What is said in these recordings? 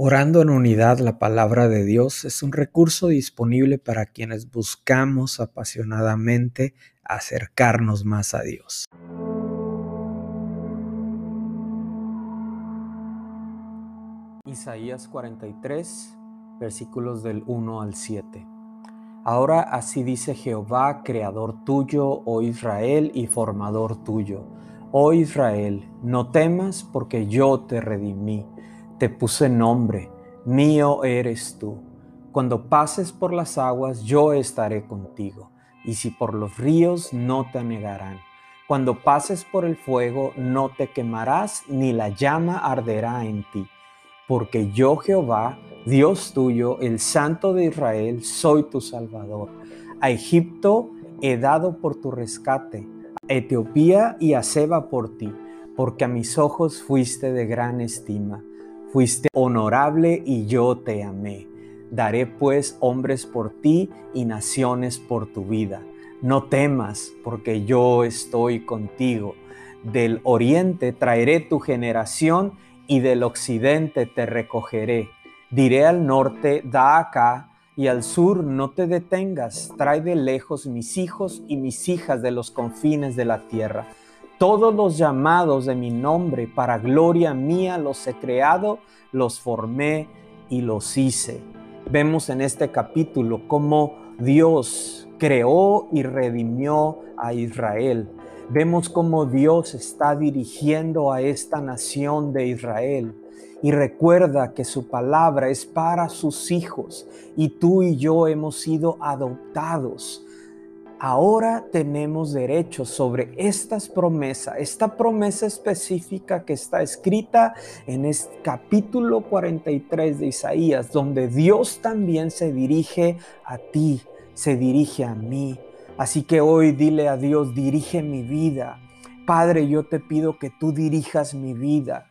Orando en unidad, la palabra de Dios es un recurso disponible para quienes buscamos apasionadamente acercarnos más a Dios. Isaías 43, versículos del 1 al 7. Ahora así dice Jehová, creador tuyo, oh Israel, y formador tuyo. Oh Israel, no temas porque yo te redimí te puse nombre, mío eres tú. Cuando pases por las aguas, yo estaré contigo, y si por los ríos, no te negarán. Cuando pases por el fuego, no te quemarás, ni la llama arderá en ti. Porque yo, Jehová, Dios tuyo, el Santo de Israel, soy tu Salvador. A Egipto he dado por tu rescate, a Etiopía y a Seba por ti, porque a mis ojos fuiste de gran estima. Fuiste honorable y yo te amé. Daré pues hombres por ti y naciones por tu vida. No temas, porque yo estoy contigo. Del oriente traeré tu generación y del occidente te recogeré. Diré al norte, da acá, y al sur no te detengas. Trae de lejos mis hijos y mis hijas de los confines de la tierra todos los llamados de mi nombre para gloria mía los he creado, los formé y los hice. Vemos en este capítulo cómo Dios creó y redimió a Israel. Vemos cómo Dios está dirigiendo a esta nación de Israel. Y recuerda que su palabra es para sus hijos y tú y yo hemos sido adoptados ahora tenemos derecho sobre estas promesas, esta promesa específica que está escrita en el capítulo 43 de Isaías, donde Dios también se dirige a ti, se dirige a mí. Así que hoy dile a Dios, dirige mi vida. Padre, yo te pido que tú dirijas mi vida.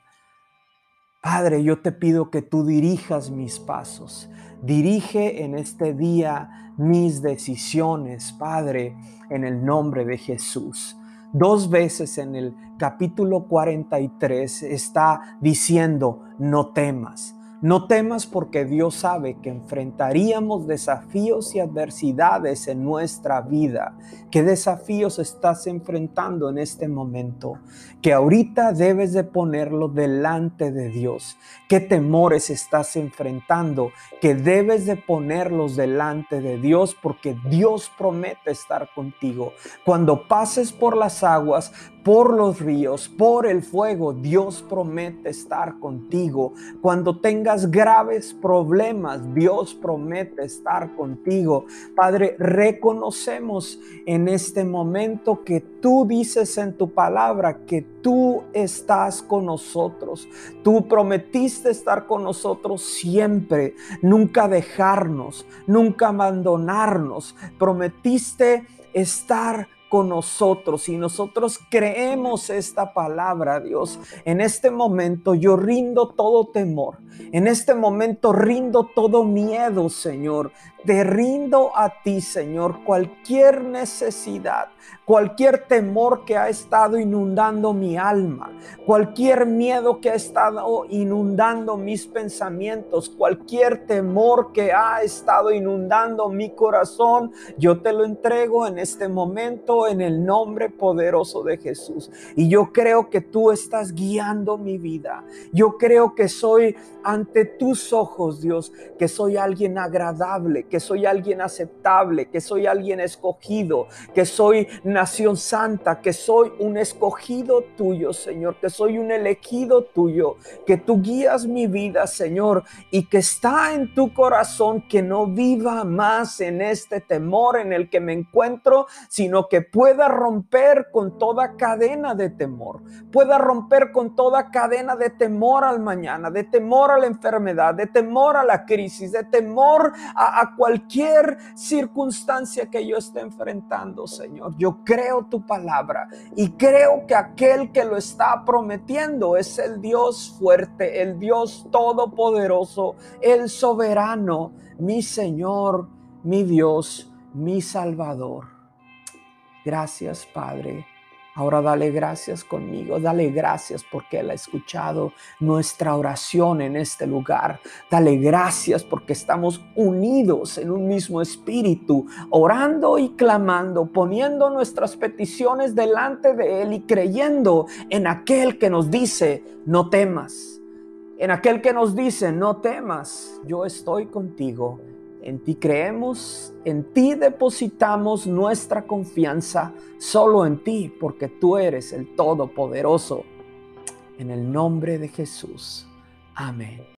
Padre, yo te pido que tú dirijas mis pasos. Dirige en este día mis decisiones, Padre, en el nombre de Jesús. Dos veces en el capítulo 43 está diciendo, no temas. No temas porque Dios sabe que enfrentaríamos desafíos y adversidades en nuestra vida. ¿Qué desafíos estás enfrentando en este momento? Que ahorita debes de ponerlo delante de Dios. ¿Qué temores estás enfrentando? Que debes de ponerlos delante de Dios porque Dios promete estar contigo. Cuando pases por las aguas, por los ríos, por el fuego, Dios promete estar contigo. Cuando tengas graves problemas, Dios promete estar contigo. Padre, reconocemos en este momento que tú dices en tu palabra que tú estás con nosotros. Tú prometiste estar con nosotros siempre, nunca dejarnos, nunca abandonarnos. Prometiste estar con nosotros y nosotros creemos esta palabra, Dios. En este momento yo rindo todo temor. En este momento rindo todo miedo, Señor. Te rindo a ti, Señor, cualquier necesidad, cualquier temor que ha estado inundando mi alma, cualquier miedo que ha estado inundando mis pensamientos, cualquier temor que ha estado inundando mi corazón, yo te lo entrego en este momento en el nombre poderoso de Jesús. Y yo creo que tú estás guiando mi vida. Yo creo que soy ante tus ojos, Dios, que soy alguien agradable, que soy alguien aceptable, que soy alguien escogido, que soy nación santa, que soy un escogido tuyo, Señor, que soy un elegido tuyo, que tú guías mi vida, Señor, y que está en tu corazón que no viva más en este temor en el que me encuentro, sino que pueda romper con toda cadena de temor, pueda romper con toda cadena de temor al mañana, de temor a la enfermedad, de temor a la crisis, de temor a, a cualquier circunstancia que yo esté enfrentando, Señor. Yo creo tu palabra y creo que aquel que lo está prometiendo es el Dios fuerte, el Dios todopoderoso, el soberano, mi Señor, mi Dios, mi Salvador. Gracias, Padre. Ahora dale gracias conmigo, dale gracias porque Él ha escuchado nuestra oración en este lugar. Dale gracias porque estamos unidos en un mismo espíritu, orando y clamando, poniendo nuestras peticiones delante de Él y creyendo en aquel que nos dice, no temas. En aquel que nos dice, no temas, yo estoy contigo en ti creemos, en ti depositamos nuestra confianza, solo en ti, porque tú eres el Todopoderoso. En el nombre de Jesús. Amén.